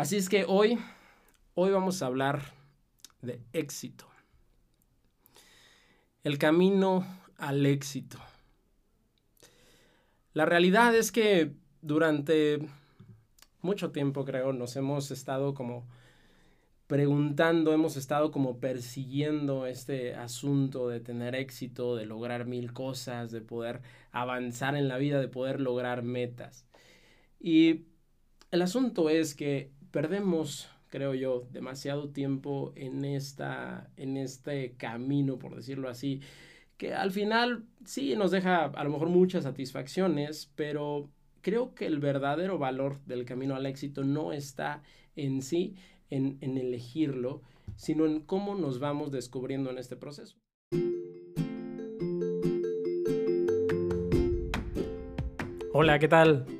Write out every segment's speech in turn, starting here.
Así es que hoy, hoy vamos a hablar de éxito. El camino al éxito. La realidad es que durante mucho tiempo, creo, nos hemos estado como preguntando, hemos estado como persiguiendo este asunto de tener éxito, de lograr mil cosas, de poder avanzar en la vida, de poder lograr metas. Y el asunto es que perdemos, creo yo, demasiado tiempo en, esta, en este camino, por decirlo así, que al final sí nos deja a lo mejor muchas satisfacciones, pero creo que el verdadero valor del camino al éxito no está en sí, en, elegirlo, sino en cómo nos vamos descubriendo en este proceso. Hola, ¿qué tal?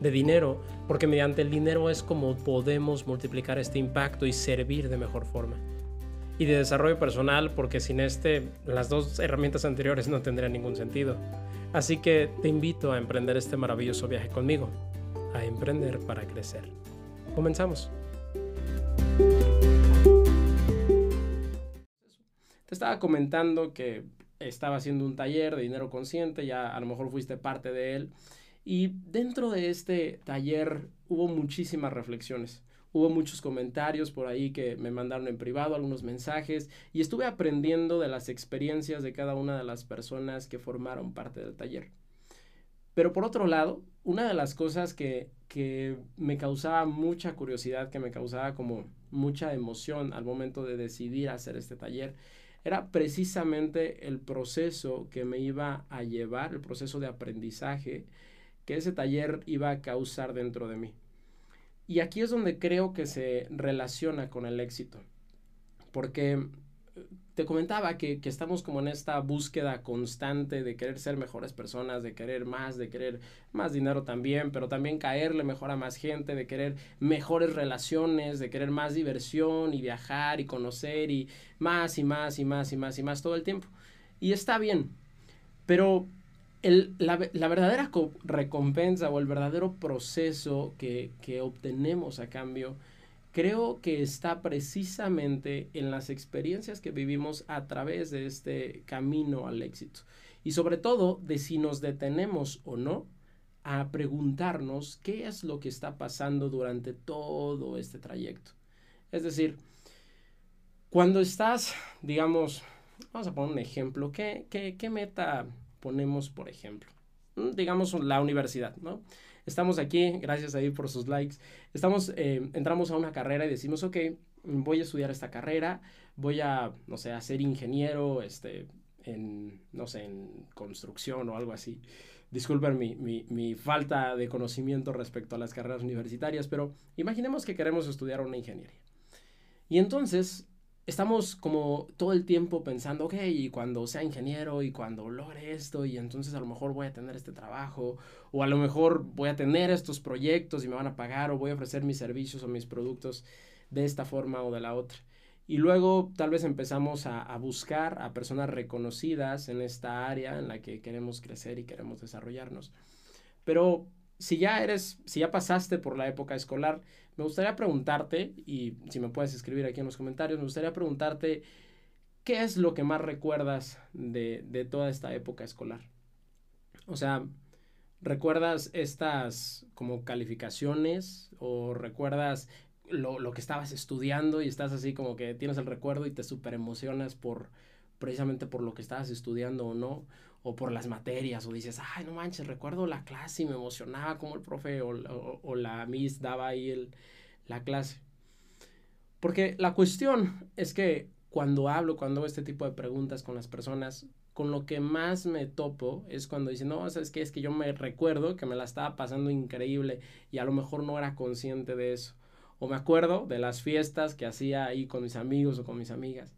De dinero, porque mediante el dinero es como podemos multiplicar este impacto y servir de mejor forma. Y de desarrollo personal, porque sin este, las dos herramientas anteriores no tendrían ningún sentido. Así que te invito a emprender este maravilloso viaje conmigo, a emprender para crecer. Comenzamos. Te estaba comentando que estaba haciendo un taller de dinero consciente, ya a lo mejor fuiste parte de él. Y dentro de este taller hubo muchísimas reflexiones. Hubo muchos comentarios por ahí que me mandaron en privado, algunos mensajes, y estuve aprendiendo de las experiencias de cada una de las personas que formaron parte del taller. Pero por otro lado, una de las cosas que, que me causaba mucha curiosidad, que me causaba como mucha emoción al momento de decidir hacer este taller, era precisamente el proceso que me iba a llevar, el proceso de aprendizaje que ese taller iba a causar dentro de mí. Y aquí es donde creo que se relaciona con el éxito, porque te comentaba que, estamos como en esta búsqueda constante de querer ser mejores personas, de querer más, de querer más dinero también, pero también caerle mejor a más gente, de querer mejores relaciones, de querer más diversión y viajar y conocer y más y más y más y más y más todo el tiempo. Y está bien, pero la, verdadera recompensa o el verdadero proceso que, que obtenemos a cambio creo que está precisamente en las experiencias que vivimos a través de este camino al éxito. Y sobre todo de si nos detenemos o no a preguntarnos qué es lo que está pasando durante todo este trayecto. Es decir, cuando estás, digamos, vamos a poner un ejemplo, ¿qué, qué, qué meta ponemos por ejemplo? Mm, digamos la universidad, ¿no? estamos aquí, gracias ahí por sus likes, estamos, eh, entramos a una carrera y decimos, ok, voy a estudiar esta carrera, voy a, no sé, a ser ingeniero, este, en, no sé, en construcción o algo así. Disculpen mi, mi, falta de conocimiento respecto a las carreras universitarias, pero imaginemos que queremos estudiar una ingeniería. Y entonces estamos como todo el tiempo pensando, ok, y cuando sea ingeniero y cuando logre esto, y entonces a lo mejor voy a tener este trabajo, o a lo mejor voy a tener estos proyectos y me van a pagar, o voy a ofrecer mis servicios o mis productos de esta forma o de la otra. Y luego tal vez empezamos a, a buscar a personas reconocidas en esta área en la que queremos crecer y queremos desarrollarnos. Pero si ya eres, si ya pasaste por la época escolar, me gustaría preguntarte, y si me puedes escribir aquí en los comentarios, me gustaría preguntarte, ¿qué es lo que más recuerdas de, de toda esta época escolar? O sea, ¿recuerdas estas como calificaciones o recuerdas lo, lo, que estabas estudiando y estás así como que tienes el recuerdo y te super emocionas por precisamente por lo que estabas estudiando o no? O por las materias, o dices, ay, no manches, recuerdo la clase y me emocionaba como el profe o, la miss daba ahí el, la clase. Porque la cuestión es que cuando hablo, cuando hago este tipo de preguntas con las personas, con lo que más me topo es cuando dicen, no, ¿sabes qué? Es que yo me recuerdo que me la estaba pasando increíble y a lo mejor no era consciente de eso. o me acuerdo de las fiestas que hacía ahí con mis amigos o con mis amigas.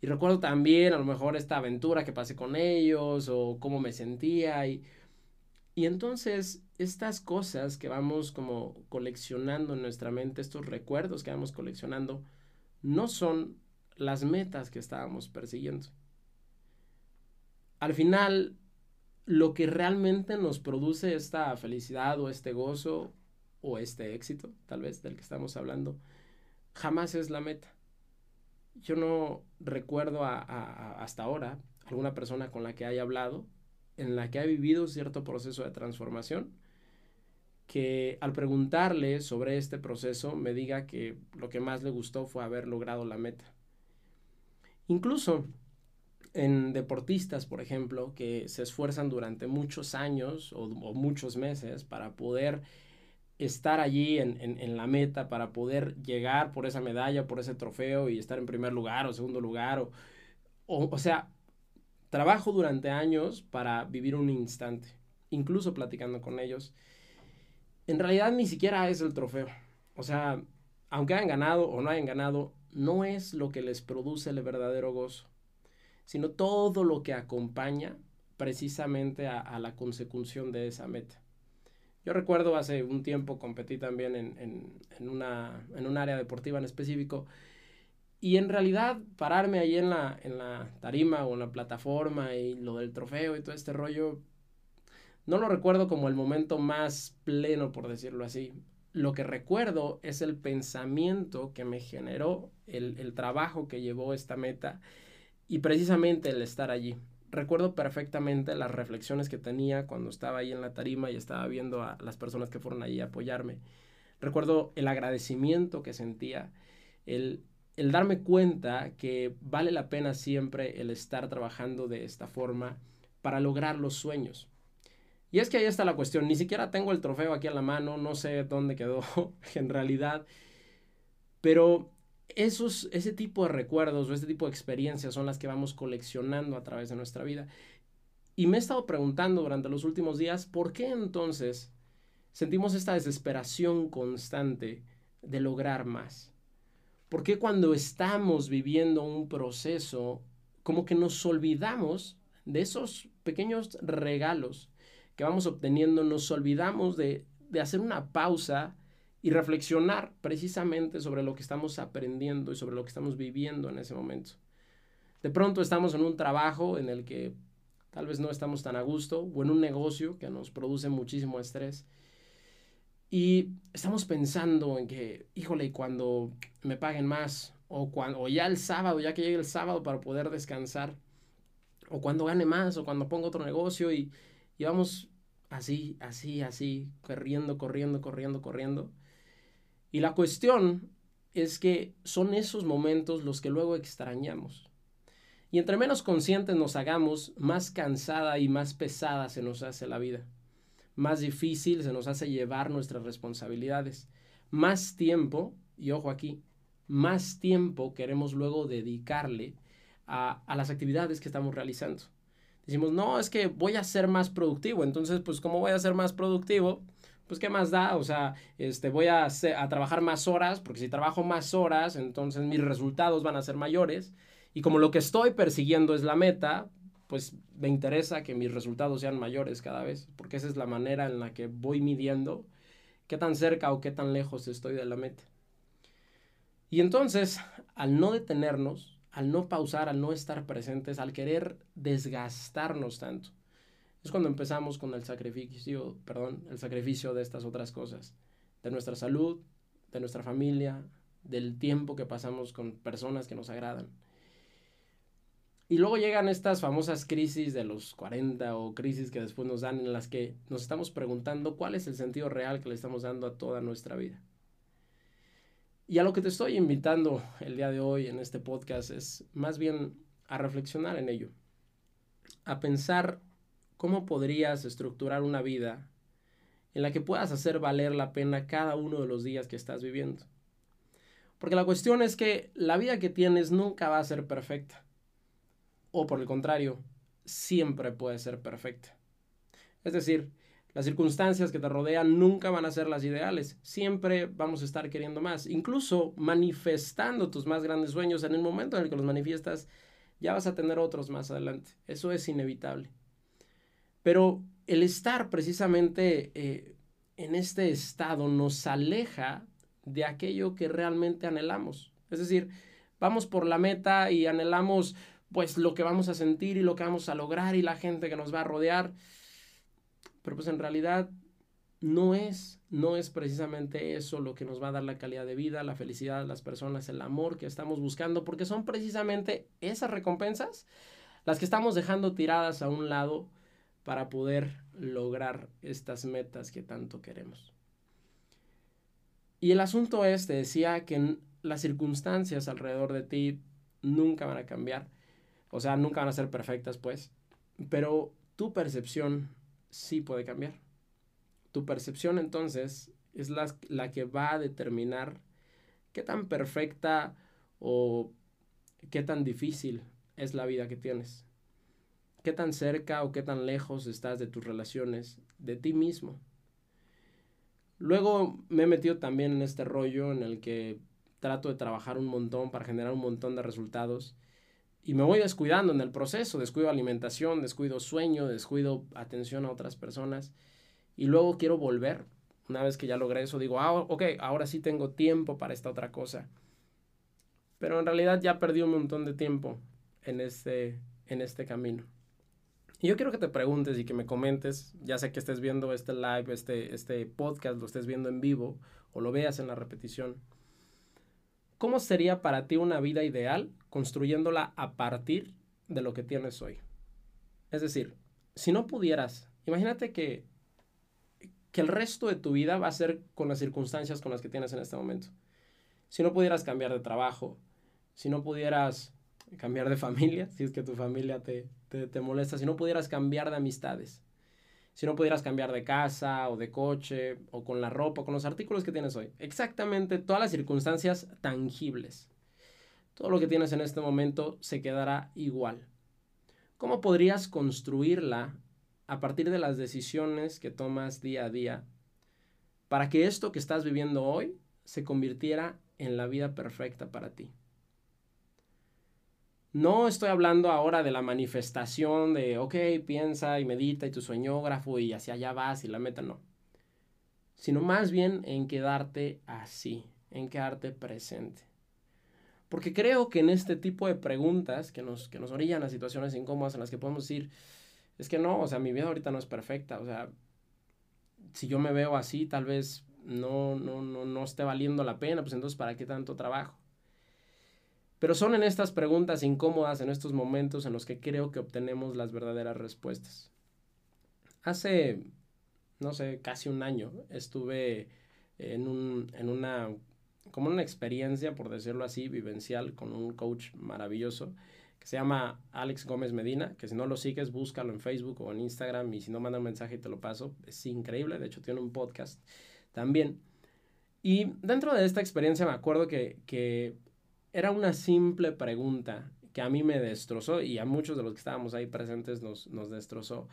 Y recuerdo también a lo mejor esta aventura que pasé con ellos o cómo me sentía. Y, y entonces estas cosas que vamos como coleccionando en nuestra mente, estos recuerdos que vamos coleccionando, no son las metas que estábamos persiguiendo. Al final, lo que realmente nos produce esta felicidad o este gozo o este éxito, tal vez del que estamos hablando, jamás es la meta. Yo no recuerdo hasta ahora alguna persona con la que haya hablado, en la que ha vivido cierto proceso de transformación, que al preguntarle sobre este proceso me diga que lo que más le gustó fue haber logrado la meta. Incluso en deportistas, por ejemplo, que se esfuerzan durante muchos años o, muchos meses para poder estar allí en, la meta, para poder llegar por esa medalla, por ese trofeo y estar en primer lugar o segundo lugar. O, o, o sea, trabajo durante años para vivir un instante, incluso platicando con ellos en realidad ni siquiera es el trofeo. O sea, aunque hayan ganado o no hayan ganado, no es lo que les produce el verdadero gozo, sino todo lo que acompaña precisamente a, la consecución de esa meta. Yo recuerdo hace un tiempo competí también en, una, en un área deportiva en específico y en realidad pararme ahí en la, en la tarima o en la plataforma y lo del trofeo y todo este rollo, no lo recuerdo como el momento más pleno, por decirlo así. Lo que recuerdo es el pensamiento que me generó, el, trabajo que llevó esta meta y precisamente el estar allí. Recuerdo perfectamente las reflexiones que tenía cuando estaba ahí en la tarima y estaba viendo a las personas que fueron allí a apoyarme. Recuerdo el agradecimiento que sentía, el, el darme cuenta que vale la pena siempre el estar trabajando de esta forma para lograr los sueños. Y es que ahí está la cuestión, ni siquiera tengo el trofeo aquí a la mano, no sé dónde quedó en realidad, pero esos, ese tipo de recuerdos o ese tipo de experiencias son las que vamos coleccionando a través de nuestra vida. Y me he estado preguntando durante los últimos días, ¿por qué entonces sentimos esta desesperación constante de lograr más? ¿Por qué cuando estamos viviendo un proceso, como que nos olvidamos de esos pequeños regalos que vamos obteniendo, nos olvidamos de, hacer una pausa y reflexionar precisamente sobre lo que estamos aprendiendo y sobre lo que estamos viviendo en ese momento. De pronto estamos en un trabajo en el que tal vez no estamos tan a gusto o en un negocio que nos produce muchísimo estrés y estamos pensando en que, híjole, cuando me paguen más o, cuando, ya el sábado, ya que llegue el sábado para poder descansar o cuando gane más o cuando ponga otro negocio y, y vamos así, así, así, corriendo, corriendo, corriendo, corriendo. Y la cuestión es que son esos momentos los que luego extrañamos. Y entre menos conscientes nos hagamos, más cansada y más pesada se nos hace la vida. Más difícil se nos hace llevar nuestras responsabilidades. Más tiempo, y ojo aquí, más tiempo queremos luego dedicarle a, a las actividades que estamos realizando. Decimos, no, es que voy a ser más productivo. Entonces, pues, ¿cómo voy a ser más productivo? Pues, ¿qué más da? O sea, este, voy a, a trabajar más horas, porque si trabajo más horas, entonces mis resultados van a ser mayores. Y como lo que estoy persiguiendo es la meta, pues me interesa que mis resultados sean mayores cada vez, porque esa es la manera en la que voy midiendo qué tan cerca o qué tan lejos estoy de la meta. Y entonces, al no detenernos, al no pausar, al no estar presentes, al querer desgastarnos tanto. Es cuando empezamos con el sacrificio, perdón, el sacrificio de estas otras cosas, de nuestra salud, de nuestra familia, del tiempo que pasamos con personas que nos agradan. Y luego llegan estas famosas crisis de los 40 o crisis que después nos dan en las que nos estamos preguntando cuál es el sentido real que le estamos dando a toda nuestra vida. Y a lo que te estoy invitando el día de hoy en este podcast es más bien a reflexionar en ello, a pensar cómo podrías estructurar una vida en la que puedas hacer valer la pena cada uno de los días que estás viviendo. Porque la cuestión es que la vida que tienes nunca va a ser perfecta. O por el contrario, siempre puede ser perfecta. Es decir, Las circunstancias que te rodean nunca van a ser las ideales. Siempre vamos a estar queriendo más. Incluso manifestando tus más grandes sueños, en el momento en el que los manifiestas, ya vas a tener otros más adelante. Eso es inevitable. Pero el estar precisamente eh, en este estado nos aleja de aquello que realmente anhelamos. Es decir, vamos por la meta y anhelamos pues lo que vamos a sentir y lo que vamos a lograr y la gente que nos va a rodear pero pues en realidad no es, no es precisamente eso lo que nos va a dar la calidad de vida, la felicidad de las personas, el amor que estamos buscando, porque son precisamente esas recompensas las que estamos dejando tiradas a un lado para poder lograr estas metas que tanto queremos. Y el asunto es, te decía, que las circunstancias alrededor de ti nunca van a cambiar, o sea, nunca van a ser perfectas, pues, pero tu percepción sí puede cambiar. Tu percepción entonces es la, la que va a determinar qué tan perfecta o qué tan difícil es la vida que tienes. Qué tan cerca o qué tan lejos estás de tus relaciones, de ti mismo. Luego me he metido también en este rollo en el que trato de trabajar un montón para generar un montón de resultados y me voy descuidando en el proceso, descuido alimentación, descuido sueño, descuido atención a otras personas y luego quiero volver. Una vez que ya logré eso, digo, ah, ok, ahora sí tengo tiempo para esta otra cosa. Pero en realidad ya perdí un montón de tiempo en este, en este camino. Y yo quiero que te preguntes y que me comentes, ya sé que estés viendo este live, este, este podcast, lo estés viendo en vivo o lo veas en la repetición. ¿Cómo sería para ti una vida ideal construyéndola a partir de lo que tienes hoy? Es decir, si no pudieras, imagínate que, que el resto de tu vida va a ser con las circunstancias con las que tienes en este momento. Si no pudieras cambiar de trabajo, si no pudieras cambiar de familia, si es que tu familia te, te, te molesta, si no pudieras cambiar de amistades, si no pudieras cambiar de casa o de coche o con la ropa, con los artículos que tienes hoy. Exactamente todas las circunstancias tangibles. Todo lo que tienes en este momento se quedará igual. ¿Cómo podrías construirla a partir de las decisiones que tomas día a día para que esto que estás viviendo hoy se convirtiera en la vida perfecta para ti? No estoy hablando ahora de la manifestación de, ok, piensa y medita y tu sueñógrafo y hacia allá vas y la meta, no. Sino más bien en quedarte así, en quedarte presente. Porque creo que en este tipo de preguntas que nos, que nos orillan a situaciones incómodas en las que podemos decir, es que no, o sea, mi vida ahorita no es perfecta, o sea, si yo me veo así, tal vez no, no, no, no esté valiendo la pena, pues entonces, ¿para qué tanto trabajo? Pero son en estas preguntas incómodas, en estos momentos en los que creo que obtenemos las verdaderas respuestas. Hace, no sé, casi un año estuve en, un, en una, como una experiencia, por decirlo así, vivencial con un coach maravilloso que se llama Alex Gómez Medina, que si no lo sigues, búscalo en Facebook o en Instagram y si no, manda un mensaje y te lo paso. Es increíble, de hecho tiene un podcast también. Y dentro de esta experiencia me acuerdo que, que era una simple pregunta que a mí me destrozó y a muchos de los que estábamos ahí presentes nos, nos destrozó,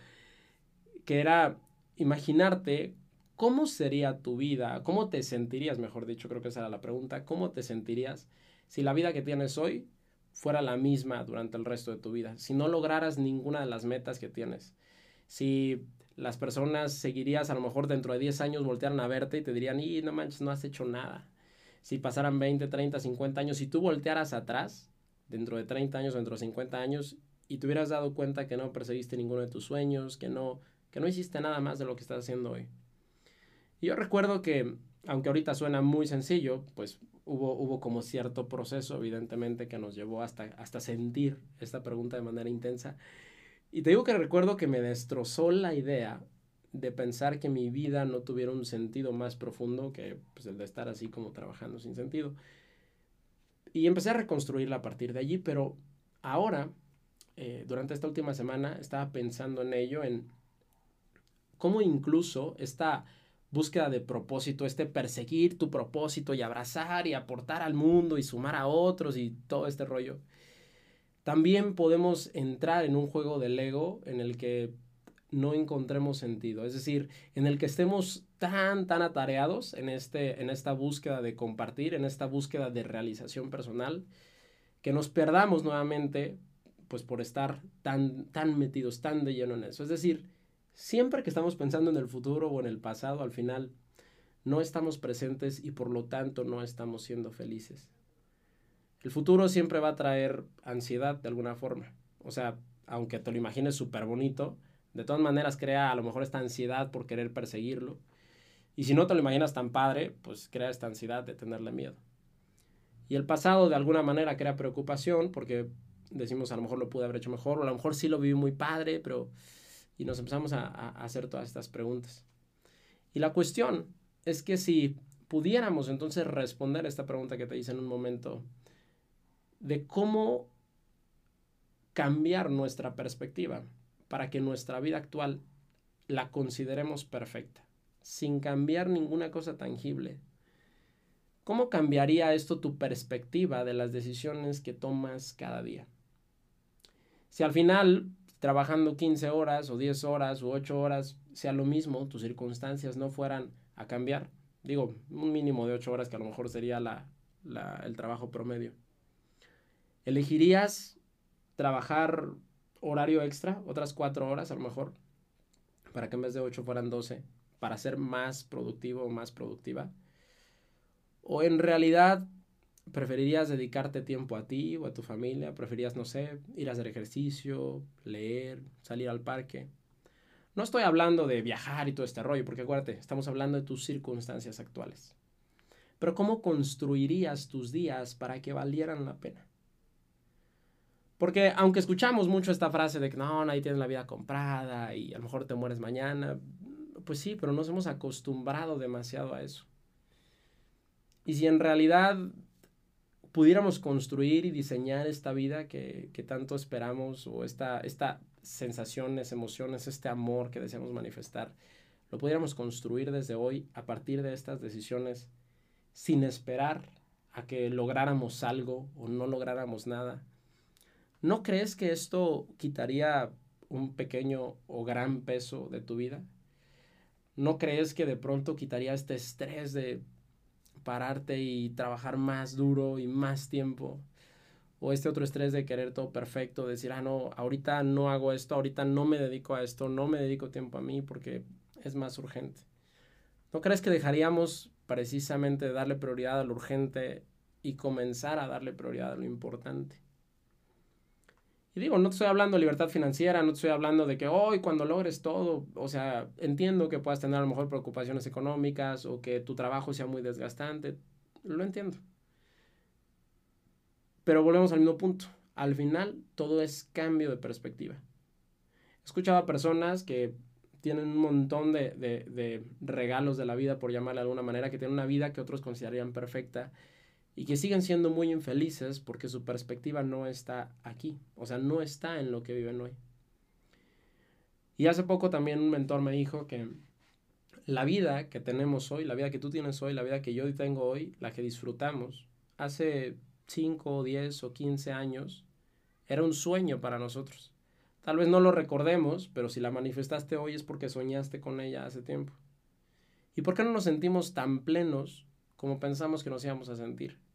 que era imaginarte cómo sería tu vida, cómo te sentirías, mejor dicho, creo que esa era la pregunta, cómo te sentirías si la vida que tienes hoy fuera la misma durante el resto de tu vida, si no lograras ninguna de las metas que tienes, si las personas seguirías a lo mejor dentro de 10 años voltearan a verte y te dirían, y no manches, no has hecho nada si pasaran 20, 30, 50 años, si tú voltearas atrás, dentro de 30 años dentro de 50 años, y te hubieras dado cuenta que no perseguiste ninguno de tus sueños, que no, que no hiciste nada más de lo que estás haciendo hoy. Y yo recuerdo que, aunque ahorita suena muy sencillo, pues hubo, hubo como cierto proceso, evidentemente, que nos llevó hasta, hasta sentir esta pregunta de manera intensa. Y te digo que recuerdo que me destrozó la idea de pensar que mi vida no tuviera un sentido más profundo que pues, el de estar así como trabajando sin sentido. Y empecé a reconstruirla a partir de allí, pero ahora, eh, durante esta última semana, estaba pensando en ello, en cómo incluso esta búsqueda de propósito, este perseguir tu propósito y abrazar y aportar al mundo y sumar a otros y todo este rollo, también podemos entrar en un juego del ego en el que no encontremos sentido. Es decir, en el que estemos tan, tan atareados en, este, en esta búsqueda de compartir, en esta búsqueda de realización personal, que nos perdamos nuevamente, pues por estar tan, tan metidos, tan de lleno en eso. Es decir, siempre que estamos pensando en el futuro o en el pasado, al final no estamos presentes y por lo tanto no estamos siendo felices. El futuro siempre va a traer ansiedad de alguna forma. O sea, aunque te lo imagines súper bonito, de todas maneras crea a lo mejor esta ansiedad por querer perseguirlo. Y si no te lo imaginas tan padre, pues crea esta ansiedad de tenerle miedo. Y el pasado de alguna manera crea preocupación porque decimos a lo mejor lo pude haber hecho mejor o a lo mejor sí lo viví muy padre, pero... Y nos empezamos a, a hacer todas estas preguntas. Y la cuestión es que si pudiéramos entonces responder esta pregunta que te hice en un momento, de cómo cambiar nuestra perspectiva para que nuestra vida actual la consideremos perfecta, sin cambiar ninguna cosa tangible. ¿Cómo cambiaría esto tu perspectiva de las decisiones que tomas cada día? Si al final, trabajando 15 horas o 10 horas o 8 horas, sea lo mismo, tus circunstancias no fueran a cambiar, digo, un mínimo de 8 horas que a lo mejor sería la, el trabajo promedio. ¿Elegirías trabajar horario extra, otras cuatro horas a lo mejor, para que en vez de ocho fueran doce, para ser más productivo o más productiva. O en realidad preferirías dedicarte tiempo a ti o a tu familia, preferirías, no sé, ir a hacer ejercicio, leer, salir al parque. No estoy hablando de viajar y todo este rollo, porque acuérdate, estamos hablando de tus circunstancias actuales. Pero ¿cómo construirías tus días para que valieran la pena? Porque aunque escuchamos mucho esta frase de que no, nadie tiene la vida comprada y a lo mejor te mueres mañana, pues sí, pero nos hemos acostumbrado demasiado a eso. Y si en realidad pudiéramos construir y diseñar esta vida que, que tanto esperamos o esta, esta sensaciones, emociones, este amor que deseamos manifestar, lo pudiéramos construir desde hoy a partir de estas decisiones sin esperar a que lográramos algo o no lográramos nada ¿No crees que esto quitaría un pequeño o gran peso de tu vida? ¿No crees que de pronto quitaría este estrés de pararte y trabajar más duro y más tiempo? O este otro estrés de querer todo perfecto, decir, ah, no, ahorita no hago esto, ahorita no me dedico a esto, no me dedico tiempo a mí porque es más urgente. ¿No crees que dejaríamos precisamente darle prioridad a lo urgente y comenzar a darle prioridad a lo importante? Y digo, no te estoy hablando de libertad financiera, no te estoy hablando de que hoy cuando logres todo, o sea, entiendo que puedas tener a lo mejor preocupaciones económicas o que tu trabajo sea muy desgastante, lo entiendo. Pero volvemos al mismo punto. Al final, todo es cambio de perspectiva. He escuchado a personas que tienen un montón de, de, de regalos de la vida, por llamarle de alguna manera, que tienen una vida que otros considerarían perfecta y que siguen siendo muy infelices porque su perspectiva no está aquí, o sea, no está en lo que viven hoy. Y hace poco también un mentor me dijo que la vida que tenemos hoy, la vida que tú tienes hoy, la vida que yo tengo hoy, la que disfrutamos, hace 5, 10 o 15 años, era un sueño para nosotros. Tal vez no lo recordemos, pero si la manifestaste hoy es porque soñaste con ella hace tiempo. ¿Y por qué no nos sentimos tan plenos como pensamos que nos íbamos a sentir?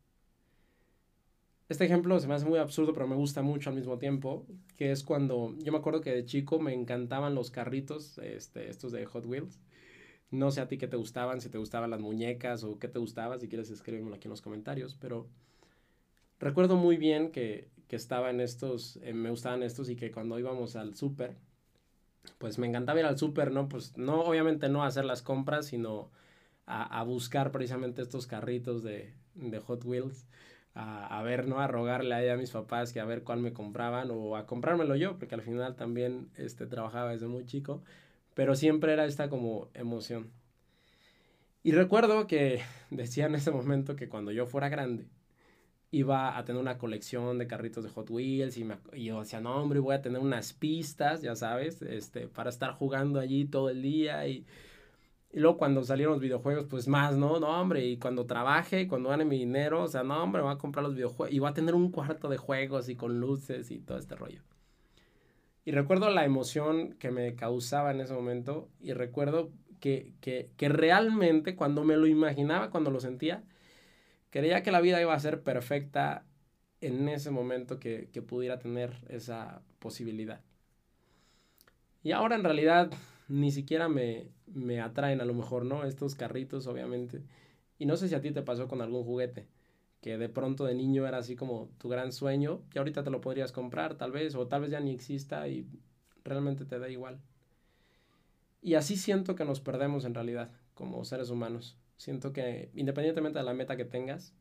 Este ejemplo se me hace muy absurdo, pero me gusta mucho al mismo tiempo, que es cuando yo me acuerdo que de chico me encantaban los carritos, este, estos de Hot Wheels. No sé a ti qué te gustaban, si te gustaban las muñecas o qué te gustaba, si quieres escríbemelo aquí en los comentarios, pero recuerdo muy bien que, que estaba en estos, eh, me gustaban estos y que cuando íbamos al súper, pues me encantaba ir al súper, ¿no? Pues no, obviamente no a hacer las compras, sino a, buscar precisamente estos carritos de Hot Wheels a, ver, ¿no? A rogarle a, a mis papás que a ver cuál me compraban o a comprármelo yo, porque al final también este, trabajaba desde muy chico, pero siempre era esta como emoción. Y recuerdo que decía en ese momento que cuando yo fuera grande, iba a tener una colección de carritos de Hot Wheels y, y yo decía, no, hombre, voy a tener unas pistas, ya sabes, este, para estar jugando allí todo el día y y luego cuando salieron los videojuegos, pues más, ¿no? No, hombre, y cuando trabaje, cuando gane mi dinero, o sea, no, hombre, voy a comprar los videojuegos y voy a tener un cuarto de juegos y con luces y todo este rollo. Y recuerdo la emoción que me causaba en ese momento y recuerdo que, realmente cuando me lo imaginaba, cuando lo sentía, creía que la vida iba a ser perfecta en ese momento que, que pudiera tener esa posibilidad. Y ahora en realidad ni siquiera me, me atraen a lo mejor, ¿no? Estos carritos, obviamente. Y no sé si a ti te pasó con algún juguete que de pronto de niño era así como tu gran sueño, y ahorita te lo podrías comprar tal vez, o tal vez ya ni exista y realmente te da igual. Y así siento que nos perdemos en realidad como seres humanos. Siento que independientemente de la meta que tengas,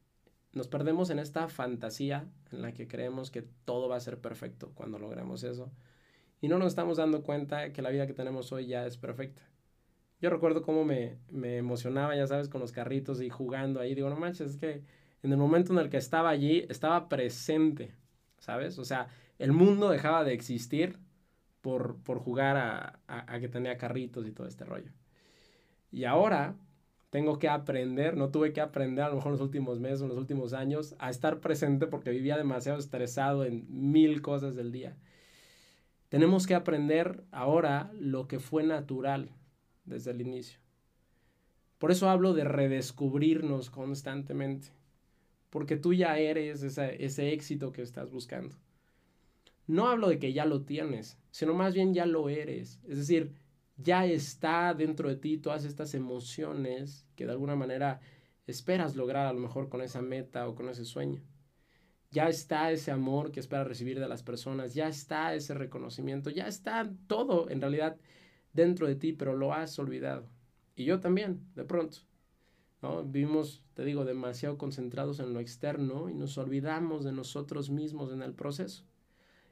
nos perdemos en esta fantasía en la que creemos que todo va a ser perfecto cuando logremos eso. Y no nos estamos dando cuenta que la vida que tenemos hoy ya es perfecta. Yo recuerdo cómo me, me emocionaba, ya sabes, con los carritos y jugando ahí. Digo, no manches, es que en el momento en el que estaba allí, estaba presente, ¿sabes? O sea, el mundo dejaba de existir por, por jugar a, a, que tenía carritos y todo este rollo. Y ahora tengo que aprender, no tuve que aprender a lo mejor en los últimos meses, en los últimos años, a estar presente porque vivía demasiado estresado en mil cosas del día. Tenemos que aprender ahora lo que fue natural desde el inicio. Por eso hablo de redescubrirnos constantemente porque tú ya eres ese éxito que estás buscando. No hablo de que ya lo tienes, sino más bien ya lo eres. Es decir, ya está dentro de ti todas estas emociones que de alguna manera esperas lograr a lo mejor con esa meta o con ese sueño. Ya está ese amor que esperas recibir de las personas, ya está ese reconocimiento, ya está todo en realidad dentro de ti, pero lo has olvidado. Y yo también, de pronto. ¿no? Vivimos, te digo, demasiado concentrados en lo externo y nos olvidamos de nosotros mismos en el proceso.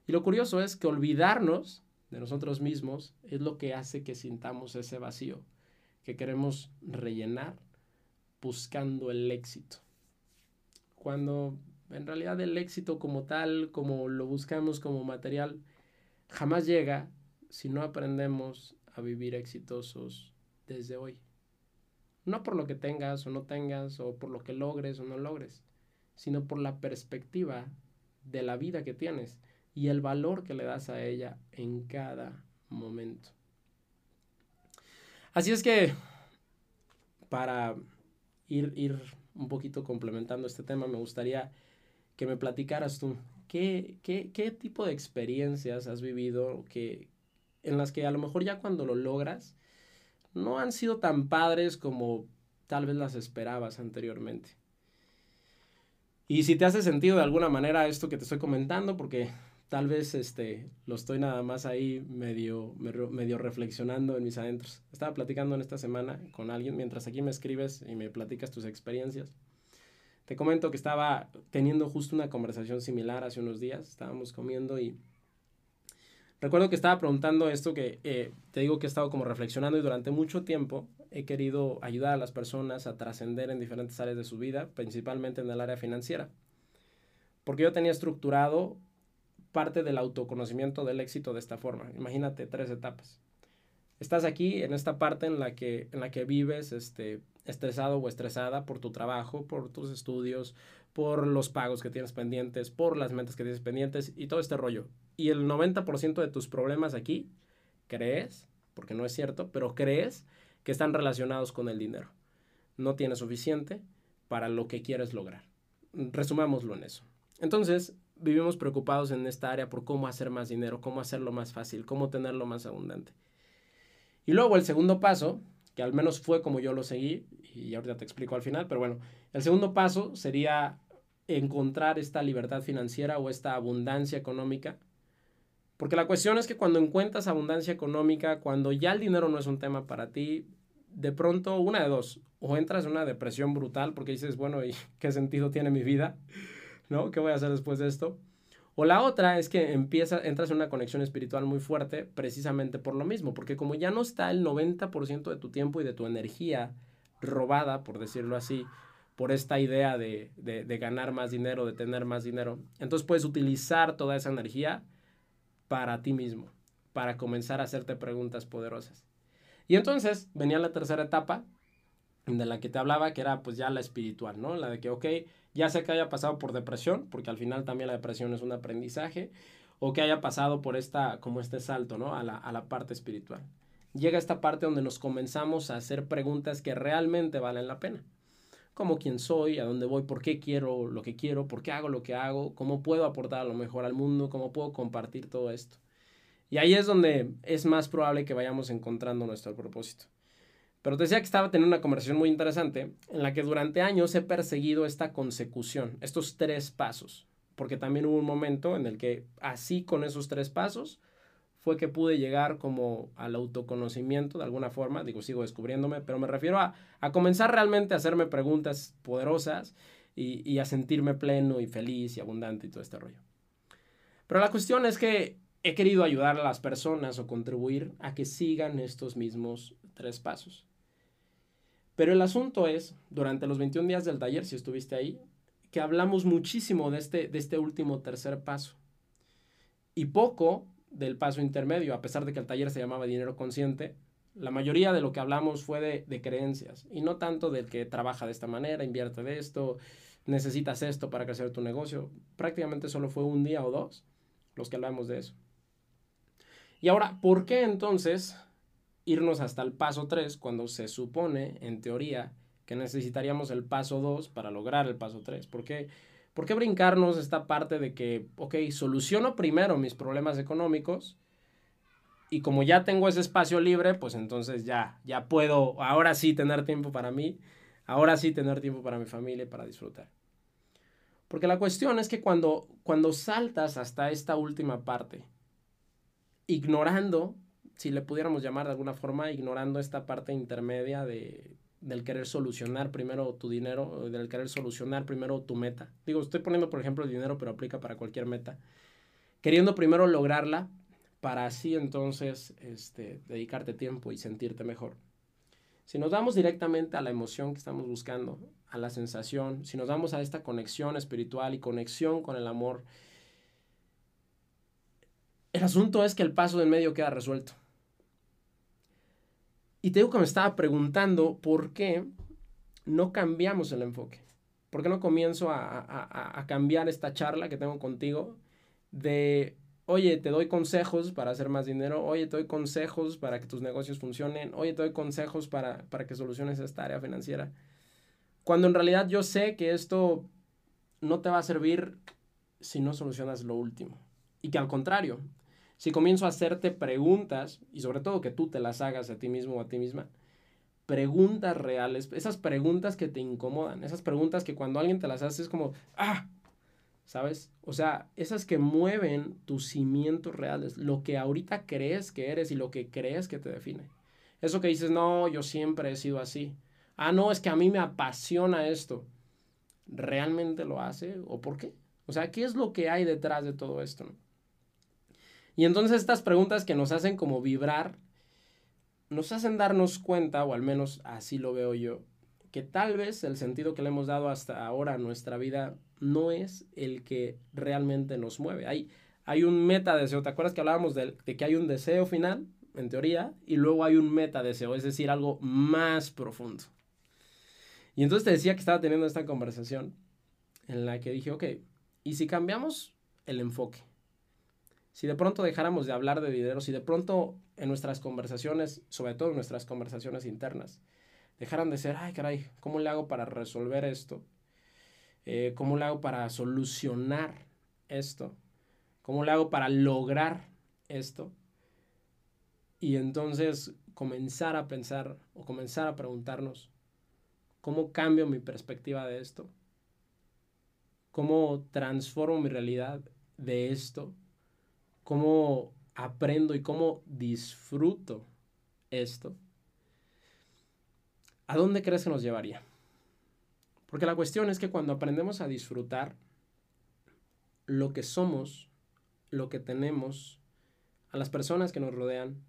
Y lo curioso es que olvidarnos de nosotros mismos es lo que hace que sintamos ese vacío que queremos rellenar buscando el éxito. Cuando en realidad el éxito como tal, como lo buscamos como material, jamás llega si no aprendemos a vivir exitosos desde hoy. No por lo que tengas o no tengas, o por lo que logres o no logres, sino por la perspectiva de la vida que tienes y el valor que le das a ella en cada momento. Así es que, para ir, ir un poquito complementando este tema, me gustaría que me platicaras tú, ¿qué, qué, qué tipo de experiencias has vivido que, en las que a lo mejor ya cuando lo logras, no han sido tan padres como tal vez las esperabas anteriormente. Y si te hace sentido de alguna manera esto que te estoy comentando, porque tal vez este, lo estoy nada más ahí medio, medio reflexionando en mis adentros. Estaba platicando en esta semana con alguien mientras aquí me escribes y me platicas tus experiencias. Te comento que estaba teniendo justo una conversación similar hace unos días. Estábamos comiendo y Recuerdo que estaba preguntando esto que eh, te digo que he estado como reflexionando y durante mucho tiempo he querido ayudar a las personas a trascender en diferentes áreas de su vida, principalmente en el área financiera. Porque yo tenía estructurado parte del autoconocimiento del éxito de esta forma. Imagínate tres etapas. Estás aquí en esta parte en la que, en la que vives este, estresado o estresada por tu trabajo, por tus estudios, por los pagos que tienes pendientes, por las metas que tienes pendientes y todo este rollo. Y el 90% de tus problemas aquí, crees, porque no es cierto, pero crees que están relacionados con el dinero. No tienes suficiente para lo que quieres lograr. Resumámoslo en eso. Entonces, vivimos preocupados en esta área por cómo hacer más dinero, cómo hacerlo más fácil, cómo tenerlo más abundante. Y luego el segundo paso, que al menos fue como yo lo seguí, y ahorita te explico al final, pero bueno, el segundo paso sería encontrar esta libertad financiera o esta abundancia económica. Porque la cuestión es que cuando encuentras abundancia económica, cuando ya el dinero no es un tema para ti, de pronto una de dos, o entras en una depresión brutal porque dices, bueno, ¿y qué sentido tiene mi vida? ¿No? ¿Qué voy a hacer después de esto? O la otra es que empieza, entras en una conexión espiritual muy fuerte precisamente por lo mismo, porque como ya no está el 90% de tu tiempo y de tu energía robada, por decirlo así, por esta idea de, de, ganar más dinero, de tener más dinero. Entonces puedes utilizar toda esa energía para ti mismo, para comenzar a hacerte preguntas poderosas. Y entonces venía la tercera etapa de la que te hablaba, que era pues ya la espiritual, ¿no? La de que, ok, ya sé que haya pasado por depresión, porque al final también la depresión es un aprendizaje, o que haya pasado por esta, como este salto, ¿no? A la, a la parte espiritual. Llega esta parte donde nos comenzamos a hacer preguntas que realmente valen la pena. Como quién soy, a dónde voy, por qué quiero lo que quiero, por qué hago lo que hago, cómo puedo aportar a lo mejor al mundo, cómo puedo compartir todo esto. Y ahí es donde es más probable que vayamos encontrando nuestro propósito. Pero te decía que estaba teniendo una conversación muy interesante en la que durante años he perseguido esta consecución, estos tres pasos, porque también hubo un momento en el que así con esos tres pasos fue que pude llegar como al autoconocimiento de alguna forma, digo, sigo descubriéndome, pero me refiero a, a comenzar realmente a hacerme preguntas poderosas y, y a sentirme pleno y feliz y abundante y todo este rollo. Pero la cuestión es que he querido ayudar a las personas o contribuir a que sigan estos mismos tres pasos. Pero el asunto es, durante los 21 días del taller, si estuviste ahí, que hablamos muchísimo de este, de este último tercer paso. Y poco del paso intermedio, a pesar de que el taller se llamaba dinero consciente, la mayoría de lo que hablamos fue de, de creencias y no tanto del que trabaja de esta manera, invierte de esto, necesitas esto para crecer tu negocio. Prácticamente solo fue un día o dos los que hablamos de eso. Y ahora, ¿por qué entonces irnos hasta el paso 3 cuando se supone, en teoría, que necesitaríamos el paso 2 para lograr el paso 3. ¿Por qué? ¿Por qué brincarnos esta parte de que, ok, soluciono primero mis problemas económicos y como ya tengo ese espacio libre, pues entonces ya, ya puedo ahora sí tener tiempo para mí, ahora sí tener tiempo para mi familia y para disfrutar. Porque la cuestión es que cuando, cuando saltas hasta esta última parte, ignorando si le pudiéramos llamar de alguna forma, ignorando esta parte intermedia de, del querer solucionar primero tu dinero, del querer solucionar primero tu meta. Digo, estoy poniendo por ejemplo el dinero, pero aplica para cualquier meta. Queriendo primero lograrla para así entonces este, dedicarte tiempo y sentirte mejor. Si nos damos directamente a la emoción que estamos buscando, a la sensación, si nos damos a esta conexión espiritual y conexión con el amor, el asunto es que el paso del medio queda resuelto. Y te digo que me estaba preguntando por qué no cambiamos el enfoque. ¿Por qué no comienzo a, cambiar esta charla que tengo contigo de, oye, te doy consejos para hacer más dinero, oye, te doy consejos para que tus negocios funcionen, oye, te doy consejos para, para que soluciones esta área financiera? Cuando en realidad yo sé que esto no te va a servir si no solucionas lo último. Y que al contrario, si comienzo a hacerte preguntas, y sobre todo que tú te las hagas a ti mismo o a ti misma, preguntas reales, esas preguntas que te incomodan, esas preguntas que cuando alguien te las hace es como, ah, ¿sabes? O sea, esas que mueven tus cimientos reales, lo que ahorita crees que eres y lo que crees que te define. Eso que dices, no, yo siempre he sido así. Ah, no, es que a mí me apasiona esto. ¿Realmente lo hace? ¿O por qué? O sea, ¿qué es lo que hay detrás de todo esto? Y entonces estas preguntas que nos hacen como vibrar, nos hacen darnos cuenta, o al menos así lo veo yo, que tal vez el sentido que le hemos dado hasta ahora a nuestra vida no es el que realmente nos mueve. Hay, hay un meta deseo, ¿te acuerdas que hablábamos de, de que hay un deseo final, en teoría, y luego hay un meta deseo, es decir, algo más profundo? Y entonces te decía que estaba teniendo esta conversación en la que dije, ok, ¿y si cambiamos el enfoque? Si de pronto dejáramos de hablar de dinero, si de pronto en nuestras conversaciones, sobre todo en nuestras conversaciones internas, dejaran de ser, ay caray, ¿cómo le hago para resolver esto? Eh, ¿Cómo le hago para solucionar esto? ¿Cómo le hago para lograr esto? Y entonces comenzar a pensar o comenzar a preguntarnos, ¿cómo cambio mi perspectiva de esto? ¿Cómo transformo mi realidad de esto? Cómo aprendo y cómo disfruto esto, ¿a dónde crees que nos llevaría? Porque la cuestión es que cuando aprendemos a disfrutar lo que somos, lo que tenemos, a las personas que nos rodean,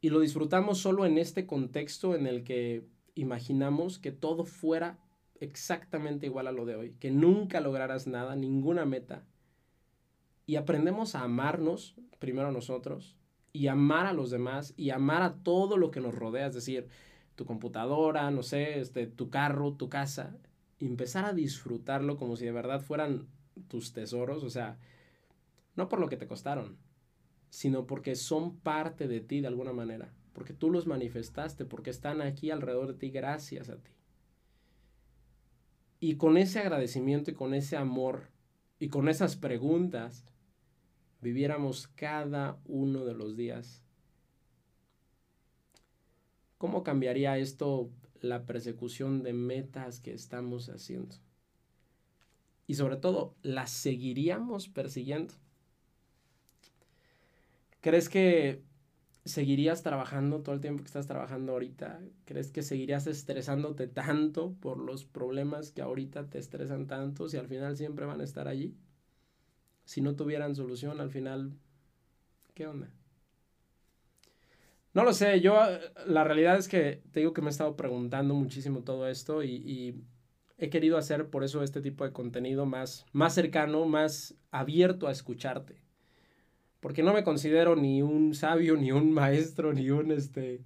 y lo disfrutamos solo en este contexto en el que imaginamos que todo fuera exactamente igual a lo de hoy, que nunca lograrás nada, ninguna meta, y aprendemos a amarnos primero a nosotros y amar a los demás y amar a todo lo que nos rodea, es decir, tu computadora, no sé, este, tu carro, tu casa, y empezar a disfrutarlo como si de verdad fueran tus tesoros, o sea, No por lo que te costaron, sino porque son parte de ti de alguna manera, porque tú los manifestaste, porque están aquí alrededor de ti gracias a ti. Y con ese agradecimiento y con ese amor y con esas preguntas, viviéramos cada uno de los días. ¿Cómo cambiaría esto la persecución de metas que estamos haciendo? Y sobre todo, ¿las seguiríamos persiguiendo? ¿Crees que seguirías trabajando todo el tiempo que estás trabajando ahorita? ¿Crees que seguirías estresándote tanto por los problemas que ahorita te estresan tanto si al final siempre van a estar allí? Si no tuvieran solución, al final, ¿qué onda? No lo sé, yo la realidad es que te digo que me he estado preguntando muchísimo todo esto y, y he querido hacer por eso este tipo de contenido más, más cercano, más abierto a escucharte porque no me considero ni un sabio, ni un maestro, ni un este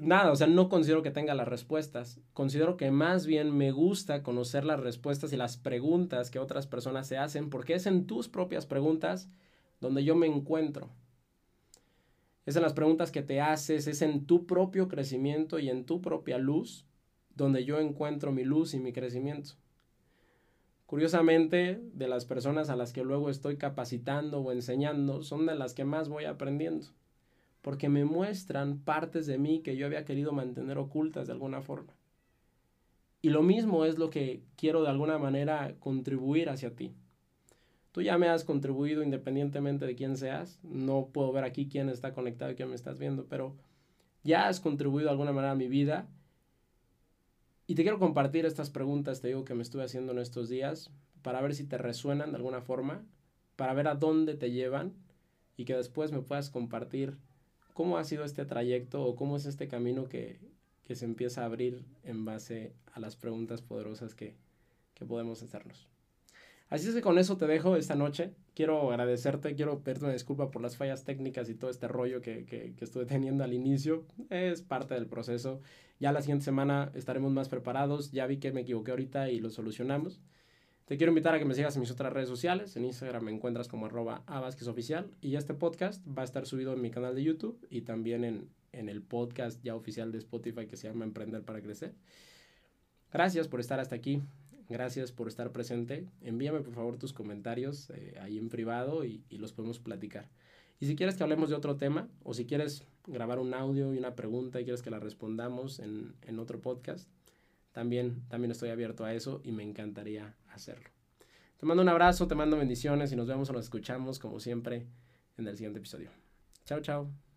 nada, o sea, no considero que tenga las respuestas. Considero que más bien me gusta conocer las respuestas y las preguntas que otras personas se hacen, porque es en tus propias preguntas donde yo me encuentro. Es en las preguntas que te haces, es en tu propio crecimiento y en tu propia luz donde yo encuentro mi luz y mi crecimiento. Curiosamente, de las personas a las que luego estoy capacitando o enseñando, son de las que más voy aprendiendo, porque me muestran partes de mí que yo había querido mantener ocultas de alguna forma. Y lo mismo es lo que quiero de alguna manera contribuir hacia ti. Tú ya me has contribuido independientemente de quién seas. No puedo ver aquí quién está conectado y quién me estás viendo, pero ya has contribuido de alguna manera a mi vida y te quiero compartir estas preguntas, te digo, que me estuve haciendo en estos días, para ver si te resuenan de alguna forma, para ver a dónde te llevan y que después me puedas compartir cómo ha sido este trayecto o cómo es este camino que, que se empieza a abrir en base a las preguntas poderosas que, que podemos hacernos. Así es que con eso te dejo esta noche. Quiero agradecerte, quiero pedirte una disculpa por las fallas técnicas y todo este rollo que, que, que, estuve teniendo al inicio. Es parte del proceso. Ya la siguiente semana estaremos más preparados. Ya vi que me equivoqué ahorita y lo solucionamos. Te quiero invitar a que me sigas en mis otras redes sociales. En Instagram me encuentras como arroba oficial. Y este podcast va a estar subido en mi canal de YouTube y también en, en el podcast ya oficial de Spotify que se llama Emprender para Crecer. Gracias por estar hasta aquí. Gracias por estar presente. Envíame por favor tus comentarios eh, ahí en privado y, y, los podemos platicar. Y si quieres que hablemos de otro tema o si quieres grabar un audio y una pregunta y quieres que la respondamos en, en otro podcast, también, también estoy abierto a eso y me encantaría hacerlo. Te mando un abrazo, te mando bendiciones y nos vemos o nos escuchamos como siempre en el siguiente episodio. Chao, chao.